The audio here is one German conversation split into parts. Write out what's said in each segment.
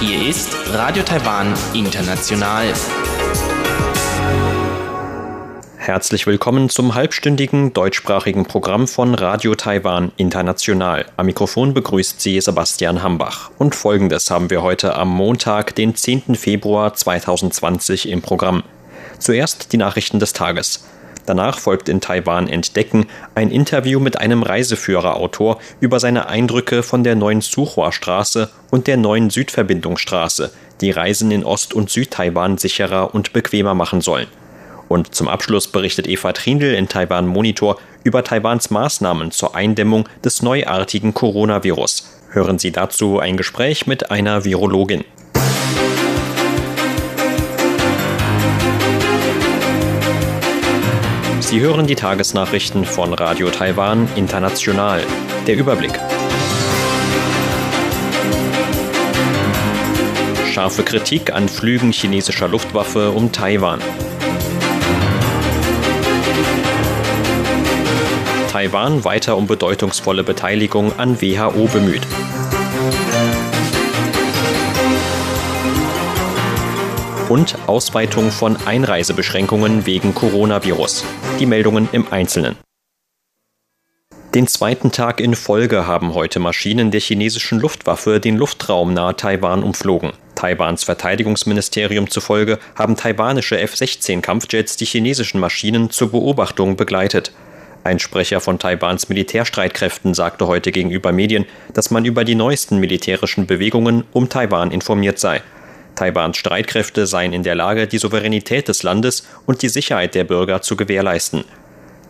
Hier ist Radio Taiwan International. Herzlich willkommen zum halbstündigen deutschsprachigen Programm von Radio Taiwan International. Am Mikrofon begrüßt Sie Sebastian Hambach. Und folgendes haben wir heute am Montag, den 10. Februar 2020 im Programm. Zuerst die Nachrichten des Tages. Danach folgt in Taiwan Entdecken ein Interview mit einem Reiseführerautor über seine Eindrücke von der neuen Suchua-Straße und der neuen Südverbindungsstraße, die Reisen in Ost- und Südtaiwan sicherer und bequemer machen sollen. Und zum Abschluss berichtet Eva Trindl in Taiwan Monitor über Taiwans Maßnahmen zur Eindämmung des neuartigen Coronavirus. Hören Sie dazu ein Gespräch mit einer Virologin. Sie hören die Tagesnachrichten von Radio Taiwan International. Der Überblick. Scharfe Kritik an Flügen chinesischer Luftwaffe um Taiwan. Taiwan weiter um bedeutungsvolle Beteiligung an WHO bemüht. Und Ausweitung von Einreisebeschränkungen wegen Coronavirus. Die Meldungen im Einzelnen. Den zweiten Tag in Folge haben heute Maschinen der chinesischen Luftwaffe den Luftraum nahe Taiwan umflogen. Taiwans Verteidigungsministerium zufolge haben taiwanische F-16 Kampfjets die chinesischen Maschinen zur Beobachtung begleitet. Ein Sprecher von Taiwans Militärstreitkräften sagte heute gegenüber Medien, dass man über die neuesten militärischen Bewegungen um Taiwan informiert sei. Taiwans Streitkräfte seien in der Lage, die Souveränität des Landes und die Sicherheit der Bürger zu gewährleisten.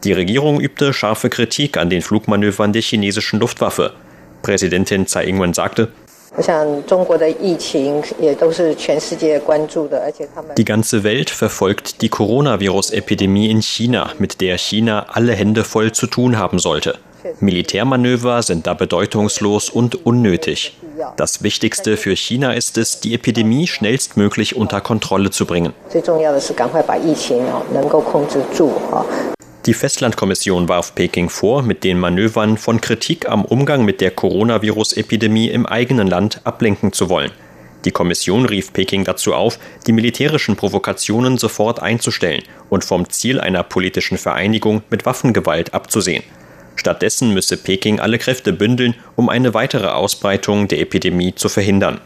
Die Regierung übte scharfe Kritik an den Flugmanövern der chinesischen Luftwaffe. Präsidentin Tsai Ing-wen sagte, die ganze Welt verfolgt die Coronavirus-Epidemie in China, mit der China alle Hände voll zu tun haben sollte. Militärmanöver sind da bedeutungslos und unnötig. Das Wichtigste für China ist es, die Epidemie schnellstmöglich unter Kontrolle zu bringen. Die Festlandkommission warf Peking vor, mit den Manövern von Kritik am Umgang mit der Coronavirus-Epidemie im eigenen Land ablenken zu wollen. Die Kommission rief Peking dazu auf, die militärischen Provokationen sofort einzustellen und vom Ziel einer politischen Vereinigung mit Waffengewalt abzusehen. Stattdessen müsse Peking alle Kräfte bündeln, um eine weitere Ausbreitung der Epidemie zu verhindern.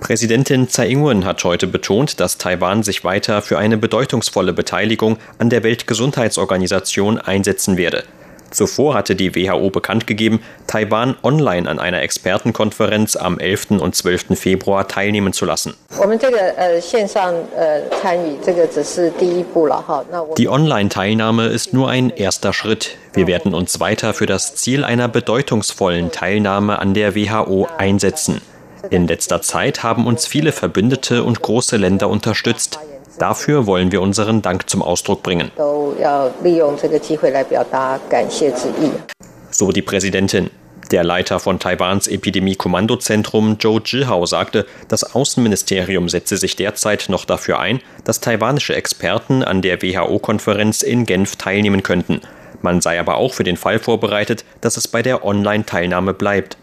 Präsidentin Tsai Ing-wen hat heute betont, dass Taiwan sich weiter für eine bedeutungsvolle Beteiligung an der Weltgesundheitsorganisation einsetzen werde. Zuvor hatte die WHO bekannt gegeben, Taiwan online an einer Expertenkonferenz am 11. und 12. Februar teilnehmen zu lassen. Die Online-Teilnahme ist nur ein erster Schritt. Wir werden uns weiter für das Ziel einer bedeutungsvollen Teilnahme an der WHO einsetzen. In letzter Zeit haben uns viele Verbündete und große Länder unterstützt. Dafür wollen wir unseren Dank zum Ausdruck bringen. So die Präsidentin. Der Leiter von Taiwans Epidemie-Kommandozentrum Zhou Zhihao sagte, das Außenministerium setze sich derzeit noch dafür ein, dass taiwanische Experten an der WHO-Konferenz in Genf teilnehmen könnten. Man sei aber auch für den Fall vorbereitet, dass es bei der Online-Teilnahme bleibt.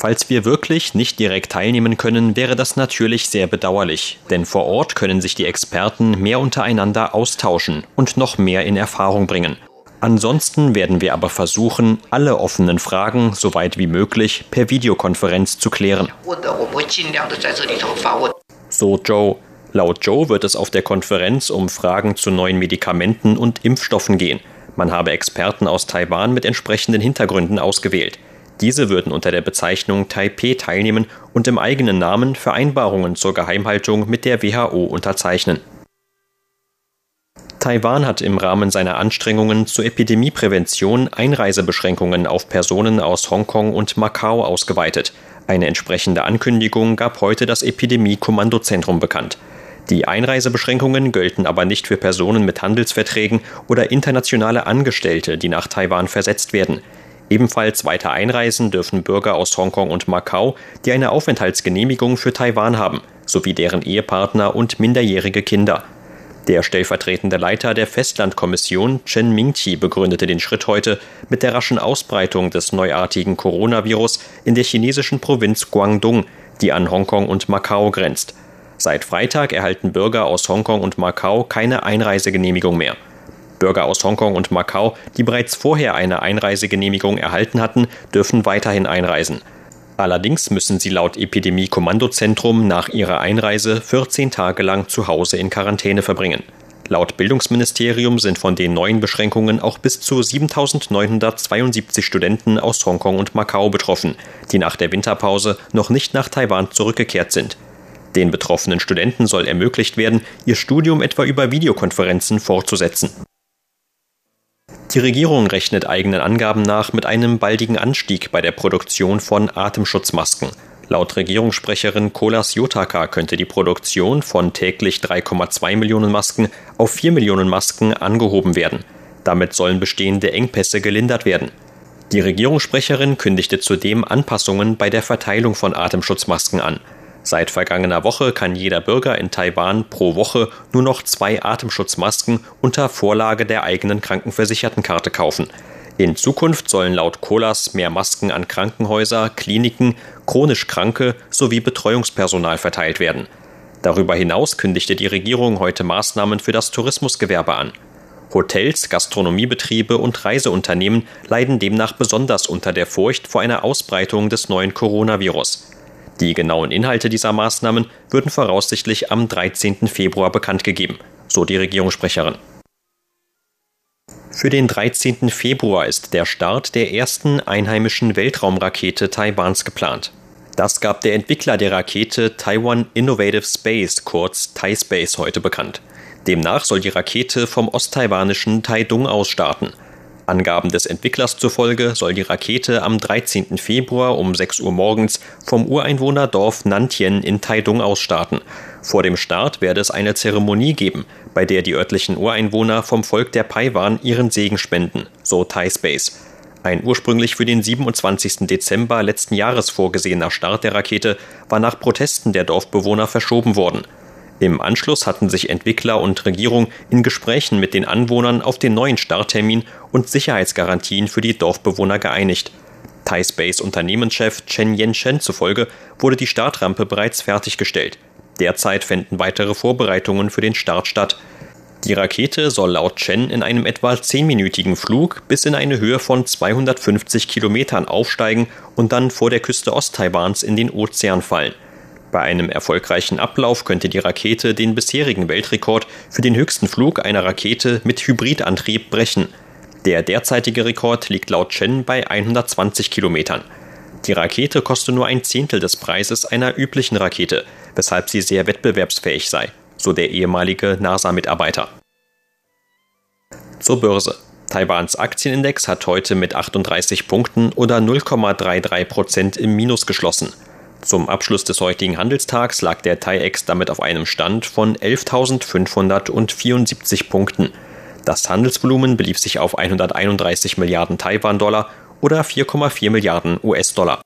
Falls wir wirklich nicht direkt teilnehmen können, wäre das natürlich sehr bedauerlich, denn vor Ort können sich die Experten mehr untereinander austauschen und noch mehr in Erfahrung bringen. Ansonsten werden wir aber versuchen, alle offenen Fragen, soweit wie möglich, per Videokonferenz zu klären. So Joe. Laut Joe wird es auf der Konferenz um Fragen zu neuen Medikamenten und Impfstoffen gehen. Man habe Experten aus Taiwan mit entsprechenden Hintergründen ausgewählt. Diese würden unter der Bezeichnung Taipei teilnehmen und im eigenen Namen Vereinbarungen zur Geheimhaltung mit der WHO unterzeichnen. Taiwan hat im Rahmen seiner Anstrengungen zur Epidemieprävention Einreisebeschränkungen auf Personen aus Hongkong und Macau ausgeweitet. Eine entsprechende Ankündigung gab heute das Epidemie-Kommandozentrum bekannt. Die Einreisebeschränkungen gelten aber nicht für Personen mit Handelsverträgen oder internationale Angestellte, die nach Taiwan versetzt werden. Ebenfalls weiter einreisen dürfen Bürger aus Hongkong und Macau, die eine Aufenthaltsgenehmigung für Taiwan haben, sowie deren Ehepartner und minderjährige Kinder. Der stellvertretende Leiter der Festlandkommission, Chen Mingqi, begründete den Schritt heute mit der raschen Ausbreitung des neuartigen Coronavirus in der chinesischen Provinz Guangdong, die an Hongkong und Macau grenzt. Seit Freitag erhalten Bürger aus Hongkong und Macau keine Einreisegenehmigung mehr. Bürger aus Hongkong und Macau, die bereits vorher eine Einreisegenehmigung erhalten hatten, dürfen weiterhin einreisen. Allerdings müssen sie laut Epidemie-Kommandozentrum nach ihrer Einreise 14 Tage lang zu Hause in Quarantäne verbringen. Laut Bildungsministerium sind von den neuen Beschränkungen auch bis zu 7972 Studenten aus Hongkong und Macau betroffen, die nach der Winterpause noch nicht nach Taiwan zurückgekehrt sind. Den betroffenen Studenten soll ermöglicht werden, ihr Studium etwa über Videokonferenzen fortzusetzen. Die Regierung rechnet eigenen Angaben nach mit einem baldigen Anstieg bei der Produktion von Atemschutzmasken. Laut Regierungssprecherin Kolas Jotaka könnte die Produktion von täglich 3,2 Millionen Masken auf 4 Millionen Masken angehoben werden. Damit sollen bestehende Engpässe gelindert werden. Die Regierungssprecherin kündigte zudem Anpassungen bei der Verteilung von Atemschutzmasken an. Seit vergangener Woche kann jeder Bürger in Taiwan pro Woche nur noch zwei Atemschutzmasken unter Vorlage der eigenen Krankenversichertenkarte kaufen. In Zukunft sollen laut Colas mehr Masken an Krankenhäuser, Kliniken, chronisch Kranke sowie Betreuungspersonal verteilt werden. Darüber hinaus kündigte die Regierung heute Maßnahmen für das Tourismusgewerbe an. Hotels, Gastronomiebetriebe und Reiseunternehmen leiden demnach besonders unter der Furcht vor einer Ausbreitung des neuen Coronavirus. Die genauen Inhalte dieser Maßnahmen würden voraussichtlich am 13. Februar bekannt gegeben, so die Regierungssprecherin. Für den 13. Februar ist der Start der ersten einheimischen Weltraumrakete Taiwans geplant. Das gab der Entwickler der Rakete Taiwan Innovative Space, kurz TaiSpace, heute bekannt. Demnach soll die Rakete vom osttaiwanischen Taidung aus starten – Angaben des Entwicklers zufolge soll die Rakete am 13. Februar um 6 Uhr morgens vom Ureinwohnerdorf Nantien in Taidung aus starten. Vor dem Start werde es eine Zeremonie geben, bei der die örtlichen Ureinwohner vom Volk der Paiwan ihren Segen spenden, so Thai Space. Ein ursprünglich für den 27. Dezember letzten Jahres vorgesehener Start der Rakete war nach Protesten der Dorfbewohner verschoben worden. Im Anschluss hatten sich Entwickler und Regierung in Gesprächen mit den Anwohnern auf den neuen Starttermin und Sicherheitsgarantien für die Dorfbewohner geeinigt. ThaiSpace Unternehmenschef Chen Yen-Chen zufolge wurde die Startrampe bereits fertiggestellt. Derzeit fänden weitere Vorbereitungen für den Start statt. Die Rakete soll laut Chen in einem etwa zehnminütigen Flug bis in eine Höhe von 250 Kilometern aufsteigen und dann vor der Küste Osttaiwans in den Ozean fallen. Bei einem erfolgreichen Ablauf könnte die Rakete den bisherigen Weltrekord für den höchsten Flug einer Rakete mit Hybridantrieb brechen. Der derzeitige Rekord liegt laut Chen bei 120 Kilometern. Die Rakete koste nur ein Zehntel des Preises einer üblichen Rakete, weshalb sie sehr wettbewerbsfähig sei, so der ehemalige NASA-Mitarbeiter. Zur Börse. Taiwans Aktienindex hat heute mit 38 Punkten oder 0,33 Prozent im Minus geschlossen. Zum Abschluss des heutigen Handelstags lag der TAIEX damit auf einem Stand von 11.574 Punkten. Das Handelsvolumen belief sich auf 131 Milliarden Taiwan-Dollar oder 4,4 Milliarden US-Dollar.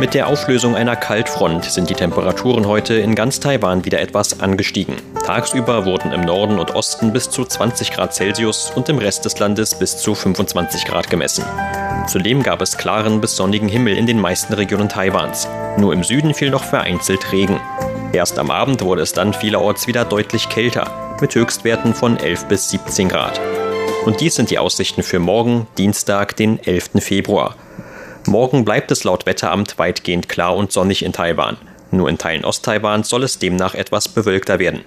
Mit der Auflösung einer Kaltfront sind die Temperaturen heute in ganz Taiwan wieder etwas angestiegen. Tagsüber wurden im Norden und Osten bis zu 20 Grad Celsius und im Rest des Landes bis zu 25 Grad gemessen. Zudem gab es klaren bis sonnigen Himmel in den meisten Regionen Taiwans. Nur im Süden fiel noch vereinzelt Regen. Erst am Abend wurde es dann vielerorts wieder deutlich kälter, mit Höchstwerten von 11 bis 17 Grad. Und dies sind die Aussichten für morgen, Dienstag, den 11. Februar. Morgen bleibt es laut Wetteramt weitgehend klar und sonnig in Taiwan. Nur in Teilen Osttaiwans soll es demnach etwas bewölkter werden.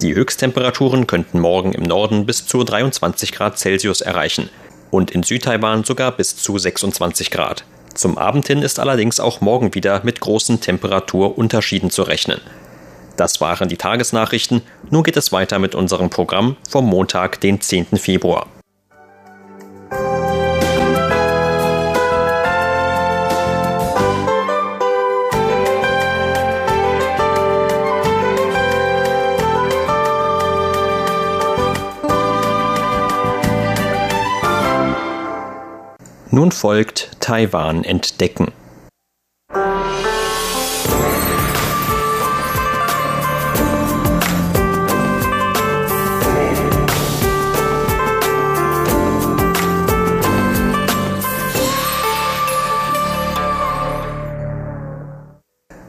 Die Höchsttemperaturen könnten morgen im Norden bis zu 23 Grad Celsius erreichen und in Südtaiwan sogar bis zu 26 Grad. Zum Abend hin ist allerdings auch morgen wieder mit großen Temperaturunterschieden zu rechnen. Das waren die Tagesnachrichten. Nun geht es weiter mit unserem Programm vom Montag, den 10. Februar. Nun folgt Taiwan entdecken.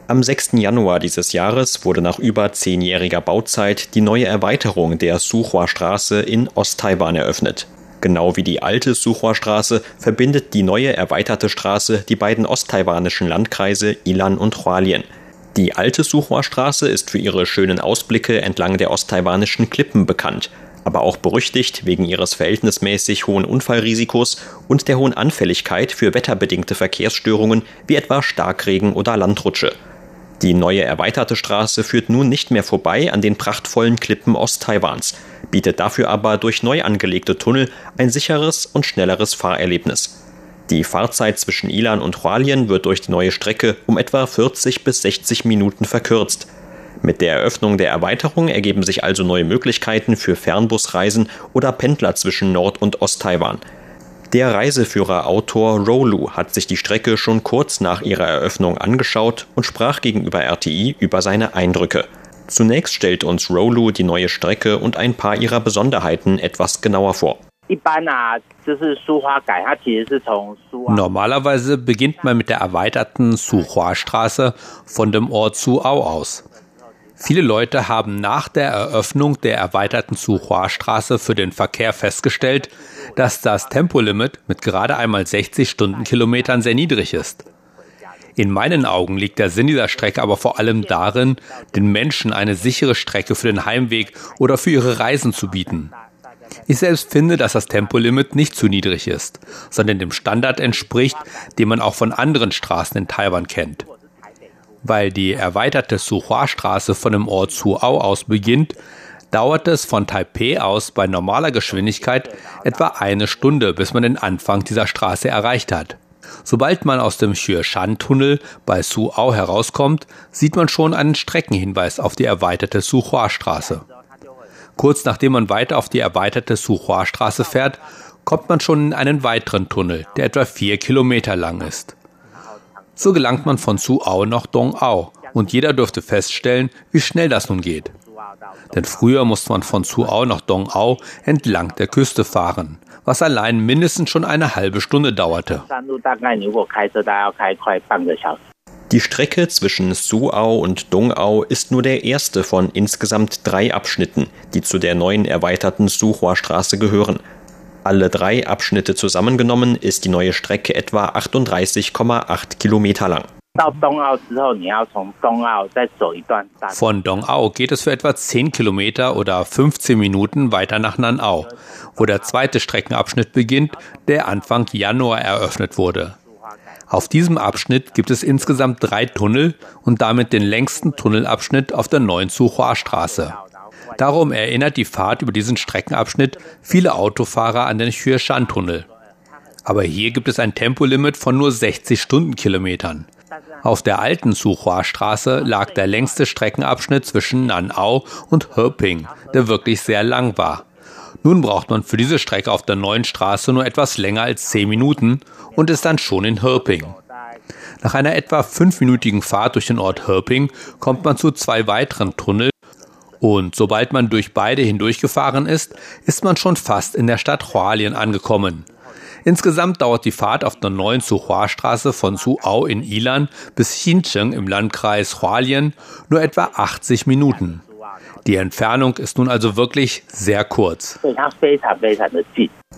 Am 6. Januar dieses Jahres wurde nach über zehnjähriger Bauzeit die neue Erweiterung der Suhua-Straße in Osttaiwan eröffnet. Genau wie die alte Suhua-Straße verbindet die neue erweiterte Straße die beiden osttaiwanischen Landkreise Ilan und Hualien. Die alte Suhua-Straße ist für ihre schönen Ausblicke entlang der osttaiwanischen Klippen bekannt, aber auch berüchtigt wegen ihres verhältnismäßig hohen Unfallrisikos und der hohen Anfälligkeit für wetterbedingte Verkehrsstörungen wie etwa Starkregen oder Landrutsche. Die neue erweiterte Straße führt nun nicht mehr vorbei an den prachtvollen Klippen Osttaiwans, bietet dafür aber durch neu angelegte Tunnel ein sicheres und schnelleres Fahrerlebnis. Die Fahrzeit zwischen Ilan und Hualien wird durch die neue Strecke um etwa 40 bis 60 Minuten verkürzt. Mit der Eröffnung der Erweiterung ergeben sich also neue Möglichkeiten für Fernbusreisen oder Pendler zwischen Nord- und Osttaiwan. Der Reiseführer-Autor Rolu hat sich die Strecke schon kurz nach ihrer Eröffnung angeschaut und sprach gegenüber RTI über seine Eindrücke. Zunächst stellt uns Rolu die neue Strecke und ein paar ihrer Besonderheiten etwas genauer vor. Normalerweise beginnt man mit der erweiterten Suhua-Straße von dem Ort Suau aus. Viele Leute haben nach der Eröffnung der erweiterten Suhua-Straße für den Verkehr festgestellt, dass das Tempolimit mit gerade einmal 60 Stundenkilometern sehr niedrig ist. In meinen Augen liegt der Sinn dieser Strecke aber vor allem darin, den Menschen eine sichere Strecke für den Heimweg oder für ihre Reisen zu bieten. Ich selbst finde, dass das Tempolimit nicht zu niedrig ist, sondern dem Standard entspricht, den man auch von anderen Straßen in Taiwan kennt. Weil die erweiterte Suhua-Straße von dem Ort Suau aus beginnt, dauert es von Taipei aus bei normaler Geschwindigkeit etwa eine Stunde, bis man den Anfang dieser Straße erreicht hat. Sobald man aus dem Xueshan-Tunnel bei Suau herauskommt, sieht man schon einen Streckenhinweis auf die erweiterte Suhua-Straße. Kurz nachdem man weiter auf die erweiterte Suhua-Straße fährt, kommt man schon in einen weiteren Tunnel, der etwa vier Kilometer lang ist. So gelangt man von Suau nach Dongao und jeder dürfte feststellen, wie schnell das nun geht. Denn früher musste man von Suau nach Dongao entlang der Küste fahren, was allein mindestens schon eine halbe Stunde dauerte. Die Strecke zwischen Suau und Dongao ist nur der erste von insgesamt drei Abschnitten, die zu der neuen erweiterten Suhua-Straße gehören. Alle drei Abschnitte zusammengenommen ist die neue Strecke etwa 38,8 Kilometer lang. Von Dongao geht es für etwa 10 Kilometer oder 15 Minuten weiter nach Nanao, wo der zweite Streckenabschnitt beginnt, der Anfang Januar eröffnet wurde. Auf diesem Abschnitt gibt es insgesamt drei Tunnel und damit den längsten Tunnelabschnitt auf der neuen Suhua-Straße. Darum erinnert die Fahrt über diesen Streckenabschnitt viele Autofahrer an den Xueshan-Tunnel. Aber hier gibt es ein Tempolimit von nur 60 Stundenkilometern. Auf der alten Suhua-Straße lag der längste Streckenabschnitt zwischen Nanao und Herping, der wirklich sehr lang war. Nun braucht man für diese Strecke auf der neuen Straße nur etwas länger als 10 Minuten und ist dann schon in Herping. Nach einer etwa fünfminütigen Fahrt durch den Ort Herping kommt man zu zwei weiteren Tunneln und sobald man durch beide hindurchgefahren ist, ist man schon fast in der Stadt Hualien angekommen. Insgesamt dauert die Fahrt auf der neuen Suhua-Straße von Suau in Ilan bis Xincheng im Landkreis Hualien nur etwa 80 Minuten. Die Entfernung ist nun also wirklich sehr kurz.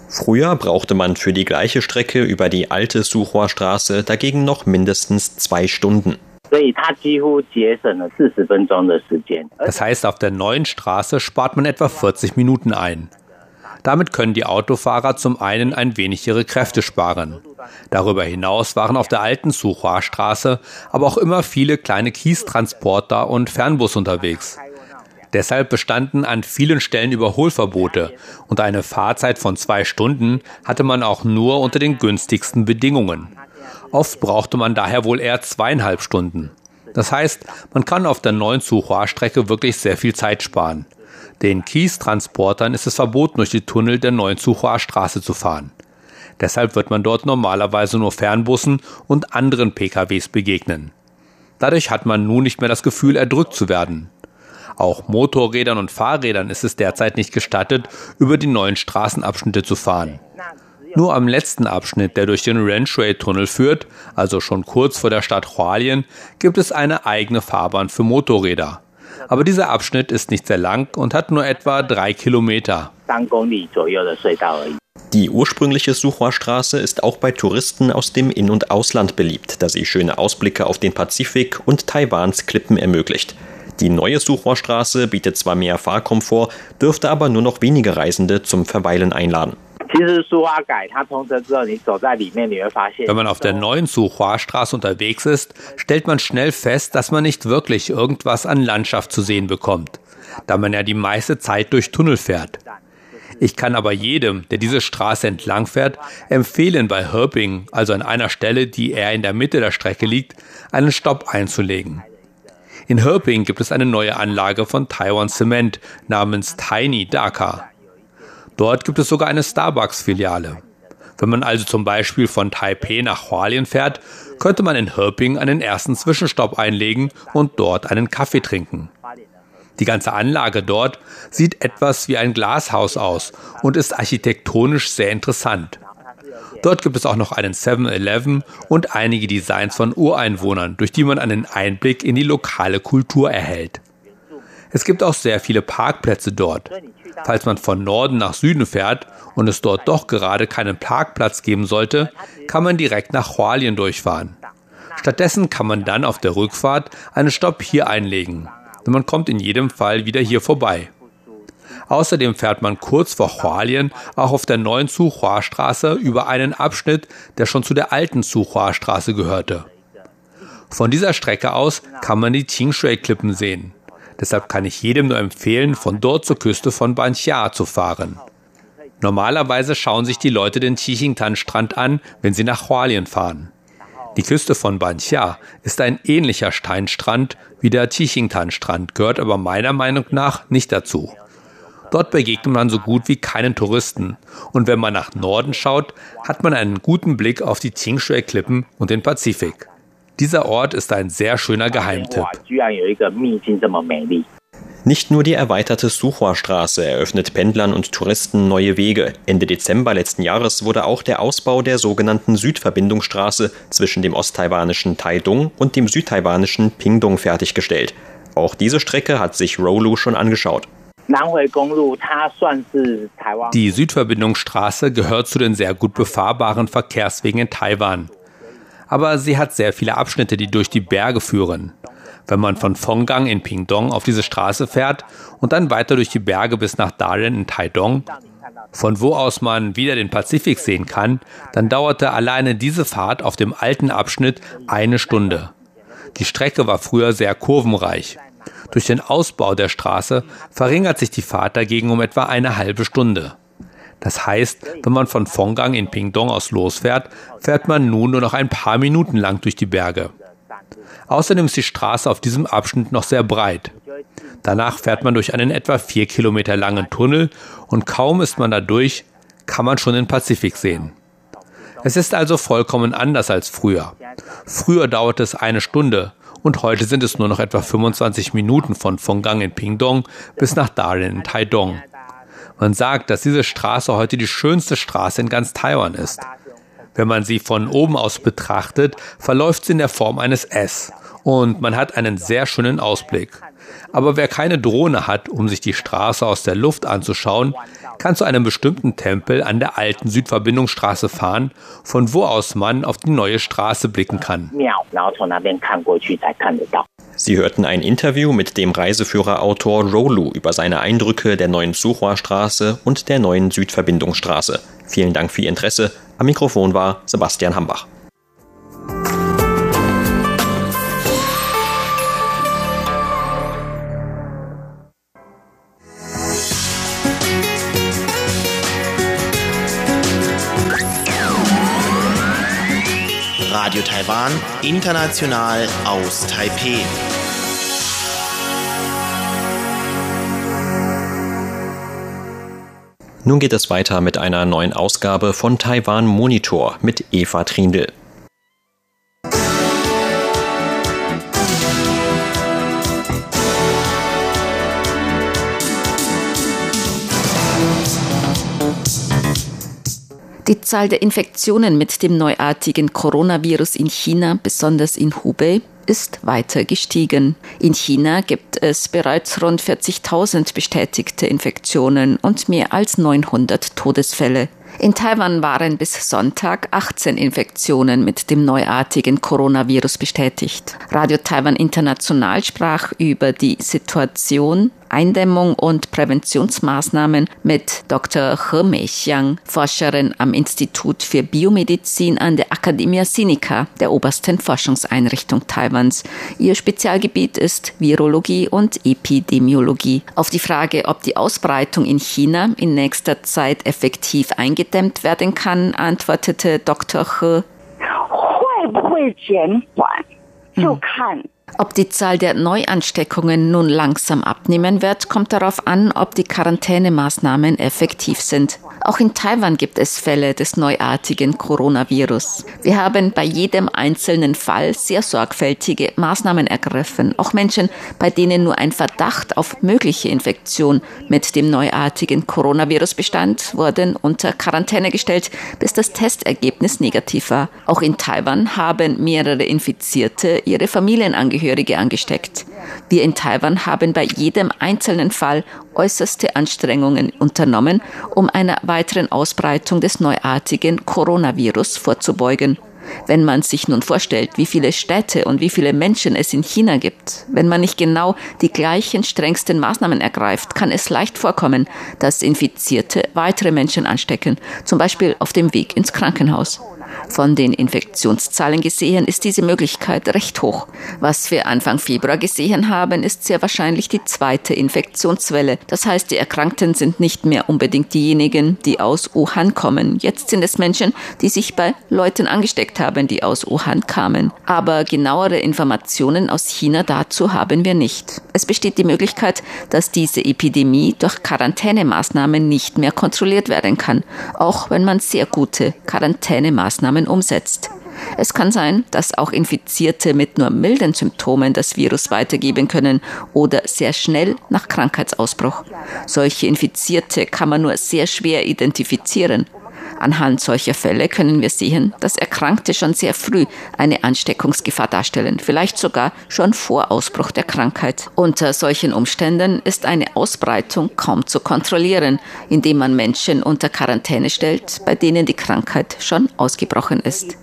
Früher brauchte man für die gleiche Strecke über die alte Suhua-Straße dagegen noch mindestens zwei Stunden. Das heißt, auf der neuen Straße spart man etwa 40 Minuten ein. Damit können die Autofahrer zum einen ein wenig ihre Kräfte sparen. Darüber hinaus waren auf der alten Suhua-Straße aber auch immer viele kleine Kiestransporter und Fernbus unterwegs. Deshalb bestanden an vielen Stellen Überholverbote und eine Fahrzeit von zwei Stunden hatte man auch nur unter den günstigsten Bedingungen. Oft brauchte man daher wohl eher zweieinhalb Stunden. Das heißt, man kann auf der neuen Suhua-Strecke wirklich sehr viel Zeit sparen. Den Kiestransportern ist es verboten, durch die Tunnel der neuen Suhua-Straße zu fahren. Deshalb wird man dort normalerweise nur Fernbussen und anderen PKWs begegnen. Dadurch hat man nun nicht mehr das Gefühl, erdrückt zu werden. Auch Motorrädern und Fahrrädern ist es derzeit nicht gestattet, über die neuen Straßenabschnitte zu fahren. Nur am letzten Abschnitt, der durch den Ranchway-Tunnel führt, also schon kurz vor der Stadt Hualien, gibt es eine eigene Fahrbahn für Motorräder. Aber dieser Abschnitt ist nicht sehr lang und hat nur etwa drei Kilometer. Die ursprüngliche Suchua-Straße ist auch bei Touristen aus dem In- und Ausland beliebt, da sie schöne Ausblicke auf den Pazifik und Taiwans Klippen ermöglicht. Die neue Suchrohrstraße bietet zwar mehr Fahrkomfort, dürfte aber nur noch wenige Reisende zum Verweilen einladen. Wenn man auf der neuen Suhua-Straße unterwegs ist, stellt man schnell fest, dass man nicht wirklich irgendwas an Landschaft zu sehen bekommt, da man ja die meiste Zeit durch Tunnel fährt. Ich kann aber jedem, der diese Straße entlang fährt, empfehlen, bei Herping, also an einer Stelle, die eher in der Mitte der Strecke liegt, einen Stopp einzulegen. In Herping gibt es eine neue Anlage von Taiwan Cement namens Tiny Dhaka. Dort gibt es sogar eine Starbucks-Filiale. Wenn man also zum Beispiel von Taipei nach Hualien fährt, könnte man in Herping einen ersten Zwischenstopp einlegen und dort einen Kaffee trinken. Die ganze Anlage dort sieht etwas wie ein Glashaus aus und ist architektonisch sehr interessant. Dort gibt es auch noch einen 7-Eleven und einige Designs von Ureinwohnern, durch die man einen Einblick in die lokale Kultur erhält. Es gibt auch sehr viele Parkplätze dort. Falls man von Norden nach Süden fährt und es dort doch gerade keinen Parkplatz geben sollte, kann man direkt nach Hualien durchfahren. Stattdessen kann man dann auf der Rückfahrt einen Stopp hier einlegen. Denn man kommt in jedem Fall wieder hier vorbei. Außerdem fährt man kurz vor Hualien auch auf der neuen Zuhua-Straße über einen Abschnitt, der schon zu der alten Zuhua-Straße gehörte. Von dieser Strecke aus kann man die Qingshui-Klippen sehen. Deshalb kann ich jedem nur empfehlen, von dort zur Küste von Banxia zu fahren. Normalerweise schauen sich die Leute den Chichingtan-Strand an, wenn sie nach Hualien fahren. Die Küste von Banxia ist ein ähnlicher Steinstrand wie der Chichingtan-Strand, gehört aber meiner Meinung nach nicht dazu. Dort begegnet man so gut wie keinen Touristen. Und wenn man nach Norden schaut, hat man einen guten Blick auf die Qingshui-Klippen und den Pazifik. Dieser Ort ist ein sehr schöner Geheimtipp. Nicht nur die erweiterte Suhua-Straße eröffnet Pendlern und Touristen neue Wege. Ende Dezember letzten Jahres wurde auch der Ausbau der sogenannten Südverbindungsstraße zwischen dem osttaiwanischen Taidong und dem südtaiwanischen Pingdong fertiggestellt. Auch diese Strecke hat sich Rolu schon angeschaut. Die Südverbindungsstraße gehört zu den sehr gut befahrbaren Verkehrswegen in Taiwan. Aber sie hat sehr viele Abschnitte, die durch die Berge führen. Wenn man von Fonggang in Pingdong auf diese Straße fährt und dann weiter durch die Berge bis nach Dalian in Taidong, von wo aus man wieder den Pazifik sehen kann, dann dauerte alleine diese Fahrt auf dem alten Abschnitt eine Stunde. Die Strecke war früher sehr kurvenreich. Durch den Ausbau der Straße verringert sich die Fahrt dagegen um etwa eine halbe Stunde. Das heißt, wenn man von Fonggang in Pingdong aus losfährt, fährt man nun nur noch ein paar Minuten lang durch die Berge. Außerdem ist die Straße auf diesem Abschnitt noch sehr breit. Danach fährt man durch einen etwa vier Kilometer langen Tunnel und kaum ist man da durch, kann man schon den Pazifik sehen. Es ist also vollkommen anders als früher. Früher dauerte es eine Stunde, und heute sind es nur noch etwa 25 Minuten von Fonggang in Pingdong bis nach Dalian in Taidong. Man sagt, dass diese Straße heute die schönste Straße in ganz Taiwan ist. Wenn man sie von oben aus betrachtet, verläuft sie in der Form eines S und man hat einen sehr schönen Ausblick. Aber wer keine Drohne hat, um sich die Straße aus der Luft anzuschauen, kann zu einem bestimmten Tempel an der alten Südverbindungsstraße fahren, von wo aus man auf die neue Straße blicken kann. Sie hörten ein Interview mit dem Reiseführerautor Rolu über seine Eindrücke der neuen Suhua-Straße und der neuen Südverbindungsstraße. Vielen Dank für Ihr Interesse. Am Mikrofon war Sebastian Hambach. Radio Taiwan, international aus Taipeh. Nun geht es weiter mit einer neuen Ausgabe von Taiwan Monitor mit Eva Trindl. Die Zahl der Infektionen mit dem neuartigen Coronavirus in China, besonders in Hubei, ist weiter gestiegen. In China gibt es bereits rund 40.000 bestätigte Infektionen und mehr als 900 Todesfälle. In Taiwan waren bis Sonntag 18 Infektionen mit dem neuartigen Coronavirus bestätigt. Radio Taiwan International sprach über die Situation Eindämmung und Präventionsmaßnahmen mit Dr. He Meixiang, Forscherin am Institut für Biomedizin an der Academia Sinica, der obersten Forschungseinrichtung Taiwans. Ihr Spezialgebiet ist Virologie und Epidemiologie. Auf die Frage, ob die Ausbreitung in China in nächster Zeit effektiv eingedämmt werden kann, antwortete Dr. He. Hm ob die Zahl der Neuansteckungen nun langsam abnehmen wird, kommt darauf an, ob die Quarantänemaßnahmen effektiv sind. Auch in Taiwan gibt es Fälle des neuartigen Coronavirus. Wir haben bei jedem einzelnen Fall sehr sorgfältige Maßnahmen ergriffen. Auch Menschen, bei denen nur ein Verdacht auf mögliche Infektion mit dem neuartigen Coronavirus bestand, wurden unter Quarantäne gestellt, bis das Testergebnis negativ war. Auch in Taiwan haben mehrere Infizierte ihre Familienangehörige angesteckt. Wir in Taiwan haben bei jedem einzelnen Fall äußerste Anstrengungen unternommen, um einer weiteren Ausbreitung des neuartigen Coronavirus vorzubeugen. Wenn man sich nun vorstellt, wie viele Städte und wie viele Menschen es in China gibt, wenn man nicht genau die gleichen strengsten Maßnahmen ergreift, kann es leicht vorkommen, dass Infizierte weitere Menschen anstecken, zum Beispiel auf dem Weg ins Krankenhaus. Von den Infektionszahlen gesehen ist diese Möglichkeit recht hoch. Was wir Anfang Februar gesehen haben, ist sehr wahrscheinlich die zweite Infektionswelle. Das heißt, die Erkrankten sind nicht mehr unbedingt diejenigen, die aus Wuhan kommen. Jetzt sind es Menschen, die sich bei Leuten angesteckt haben, die aus Wuhan kamen. Aber genauere Informationen aus China dazu haben wir nicht. Es besteht die Möglichkeit, dass diese Epidemie durch Quarantänemaßnahmen nicht mehr kontrolliert werden kann, auch wenn man sehr gute Quarantänemaßnahmen Maßnahmen umsetzt. Es kann sein, dass auch Infizierte mit nur milden Symptomen das Virus weitergeben können oder sehr schnell nach Krankheitsausbruch. Solche Infizierte kann man nur sehr schwer identifizieren. Anhand solcher Fälle können wir sehen, dass Erkrankte schon sehr früh eine Ansteckungsgefahr darstellen, vielleicht sogar schon vor Ausbruch der Krankheit. Unter solchen Umständen ist eine Ausbreitung kaum zu kontrollieren, indem man Menschen unter Quarantäne stellt, bei denen die Krankheit schon ausgebrochen ist.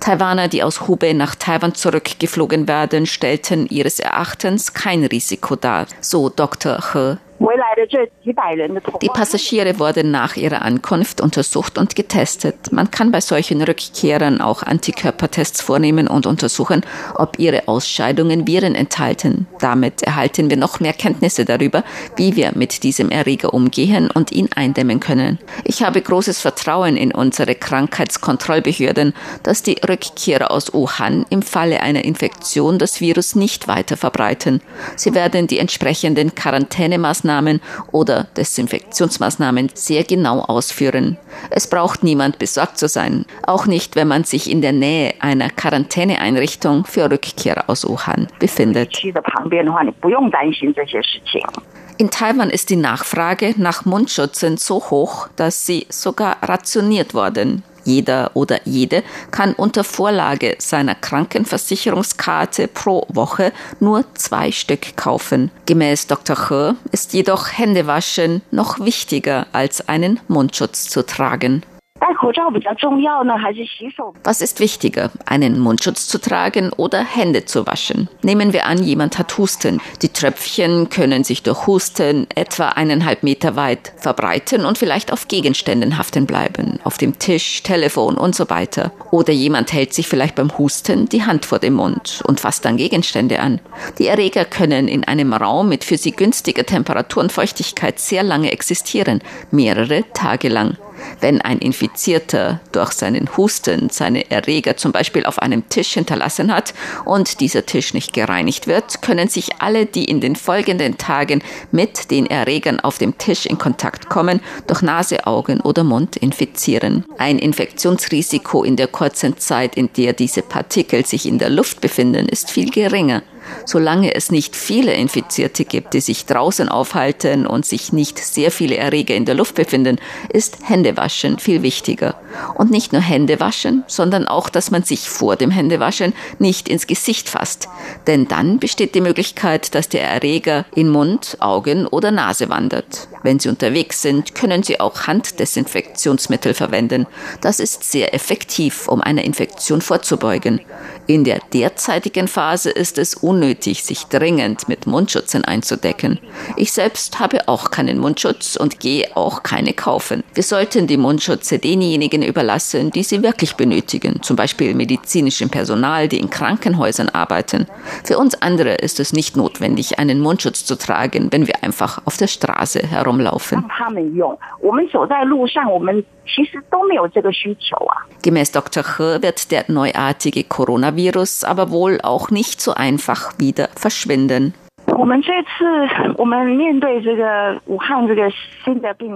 Taiwaner, die aus Hubei nach Taiwan zurückgeflogen werden, stellten ihres Erachtens kein Risiko dar, so Dr. He die Passagiere wurden nach ihrer Ankunft untersucht und getestet. Man kann bei solchen Rückkehrern auch Antikörpertests vornehmen und untersuchen, ob ihre Ausscheidungen Viren enthalten. Damit erhalten wir noch mehr Kenntnisse darüber, wie wir mit diesem Erreger umgehen und ihn eindämmen können. Ich habe großes Vertrauen in unsere Krankheitskontrollbehörden, dass die Rückkehrer aus Wuhan im Falle einer Infektion das Virus nicht weiter verbreiten. Sie werden die entsprechenden Quarantänemaßnahmen Maßnahmen oder Desinfektionsmaßnahmen sehr genau ausführen. Es braucht niemand besorgt zu sein, auch nicht, wenn man sich in der Nähe einer Quarantäneeinrichtung für Rückkehrer aus Wuhan befindet. In Taiwan ist die Nachfrage nach Mundschutzen so hoch, dass sie sogar rationiert wurden. Jeder oder jede kann unter Vorlage seiner Krankenversicherungskarte pro Woche nur zwei Stück kaufen. Gemäß Dr. He ist jedoch Händewaschen noch wichtiger als einen Mundschutz zu tragen. Was ist wichtiger, einen Mundschutz zu tragen oder Hände zu waschen? Nehmen wir an, jemand hat Husten. Die Tröpfchen können sich durch Husten etwa eineinhalb Meter weit verbreiten und vielleicht auf Gegenständen haften bleiben, auf dem Tisch, Telefon und so weiter. Oder jemand hält sich vielleicht beim Husten die Hand vor dem Mund und fasst dann Gegenstände an. Die Erreger können in einem Raum mit für sie günstiger Temperatur und Feuchtigkeit sehr lange existieren, mehrere Tage lang. Wenn ein Infizierter durch seinen Husten seine Erreger zum Beispiel auf einem Tisch hinterlassen hat und dieser Tisch nicht gereinigt wird, können sich alle, die in den folgenden Tagen mit den Erregern auf dem Tisch in Kontakt kommen, durch Nase, Augen oder Mund infizieren. Ein Infektionsrisiko in der kurzen Zeit, in der diese Partikel sich in der Luft befinden, ist viel geringer. Solange es nicht viele Infizierte gibt, die sich draußen aufhalten und sich nicht sehr viele Erreger in der Luft befinden, ist Händewaschen viel wichtiger. Und nicht nur Händewaschen, sondern auch, dass man sich vor dem Händewaschen nicht ins Gesicht fasst. Denn dann besteht die Möglichkeit, dass der Erreger in Mund, Augen oder Nase wandert. Wenn Sie unterwegs sind, können Sie auch Handdesinfektionsmittel verwenden. Das ist sehr effektiv, um einer Infektion vorzubeugen. In der derzeitigen Phase ist es unnötig, sich dringend mit Mundschutzen einzudecken. Ich selbst habe auch keinen Mundschutz und gehe auch keine kaufen. Wir sollten die Mundschutze denjenigen überlassen, die sie wirklich benötigen, zum Beispiel medizinischem Personal, die in Krankenhäusern arbeiten. Für uns andere ist es nicht notwendig, einen Mundschutz zu tragen, wenn wir einfach auf der Straße herumlaufen. Gemäß Dr. He wird der neuartige Coronavirus aber wohl auch nicht so einfach wieder verschwinden.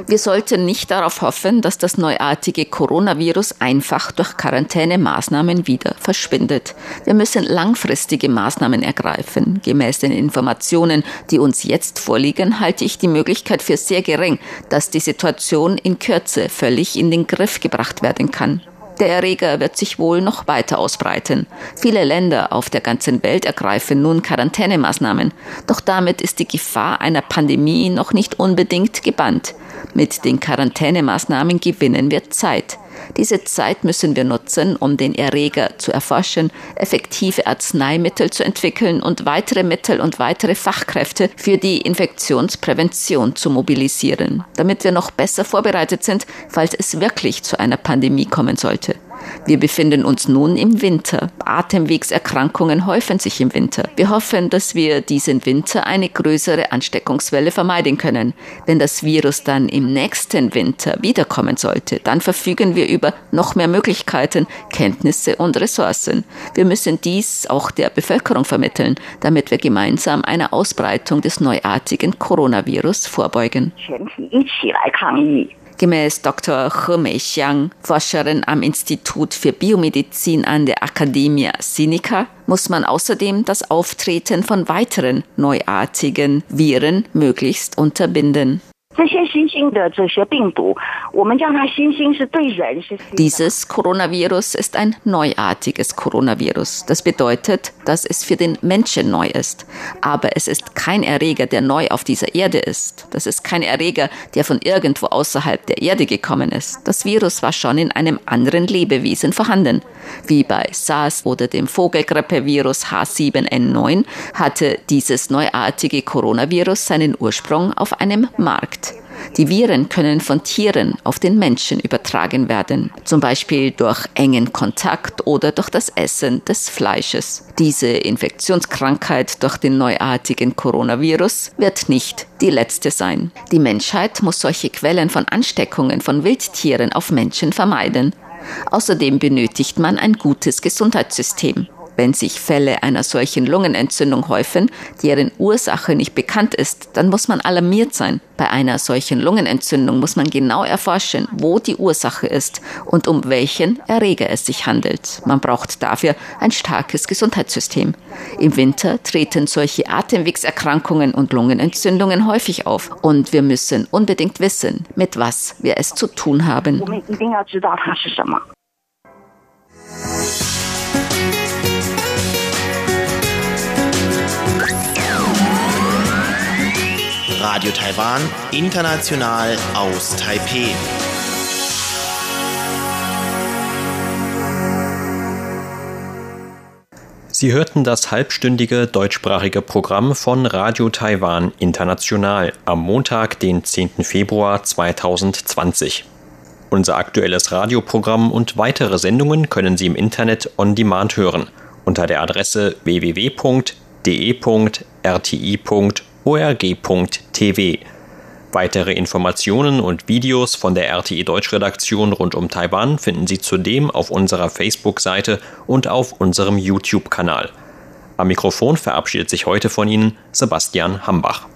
Wir sollten nicht darauf hoffen, dass das neuartige Coronavirus einfach durch Quarantänemaßnahmen wieder verschwindet. Wir müssen langfristige Maßnahmen ergreifen. Gemäß den Informationen, die uns jetzt vorliegen, halte ich die Möglichkeit für sehr gering, dass die Situation in Kürze völlig in den Griff gebracht werden kann. Der Erreger wird sich wohl noch weiter ausbreiten. Viele Länder auf der ganzen Welt ergreifen nun Quarantänemaßnahmen. Doch damit ist die Gefahr einer Pandemie noch nicht unbedingt gebannt. Mit den Quarantänemaßnahmen gewinnen wir Zeit. Diese Zeit müssen wir nutzen, um den Erreger zu erforschen, effektive Arzneimittel zu entwickeln und weitere Mittel und weitere Fachkräfte für die Infektionsprävention zu mobilisieren, damit wir noch besser vorbereitet sind, falls es wirklich zu einer Pandemie kommen sollte. Wir befinden uns nun im Winter. Atemwegserkrankungen häufen sich im Winter. Wir hoffen, dass wir diesen Winter eine größere Ansteckungswelle vermeiden können. Wenn das Virus dann im nächsten Winter wiederkommen sollte, dann verfügen wir über noch mehr Möglichkeiten, Kenntnisse und Ressourcen. Wir müssen dies auch der Bevölkerung vermitteln, damit wir gemeinsam einer Ausbreitung des neuartigen Coronavirus vorbeugen. Gemäß Dr. He Meixiang, Forscherin am Institut für Biomedizin an der Academia Sinica, muss man außerdem das Auftreten von weiteren neuartigen Viren möglichst unterbinden. Dieses Coronavirus ist ein neuartiges Coronavirus. Das bedeutet, dass es für den Menschen neu ist. Aber es ist kein Erreger, der neu auf dieser Erde ist. Das ist kein Erreger, der von irgendwo außerhalb der Erde gekommen ist. Das Virus war schon in einem anderen Lebewesen vorhanden. Wie bei SARS oder dem Vogelgrippevirus H7N9 hatte dieses neuartige Coronavirus seinen Ursprung auf einem Markt. Die Viren können von Tieren auf den Menschen übertragen werden, zum Beispiel durch engen Kontakt oder durch das Essen des Fleisches. Diese Infektionskrankheit durch den neuartigen Coronavirus wird nicht die letzte sein. Die Menschheit muss solche Quellen von Ansteckungen von Wildtieren auf Menschen vermeiden. Außerdem benötigt man ein gutes Gesundheitssystem. Wenn sich Fälle einer solchen Lungenentzündung häufen, deren Ursache nicht bekannt ist, dann muss man alarmiert sein. Bei einer solchen Lungenentzündung muss man genau erforschen, wo die Ursache ist und um welchen Erreger es sich handelt. Man braucht dafür ein starkes Gesundheitssystem. Im Winter treten solche Atemwegserkrankungen und Lungenentzündungen häufig auf und wir müssen unbedingt wissen, mit was wir es zu tun haben. Radio Taiwan, international aus Taipeh. Sie hörten das halbstündige deutschsprachige Programm von Radio Taiwan International am Montag, den 10. Februar 2020. Unser aktuelles Radioprogramm und weitere Sendungen können Sie im Internet on demand hören unter der Adresse www.de.rti.org org.tv. Weitere Informationen und Videos von der RTI Deutschredaktion rund um Taiwan finden Sie zudem auf unserer Facebook-Seite und auf unserem YouTube-Kanal. Am Mikrofon verabschiedet sich heute von Ihnen Sebastian Hambach.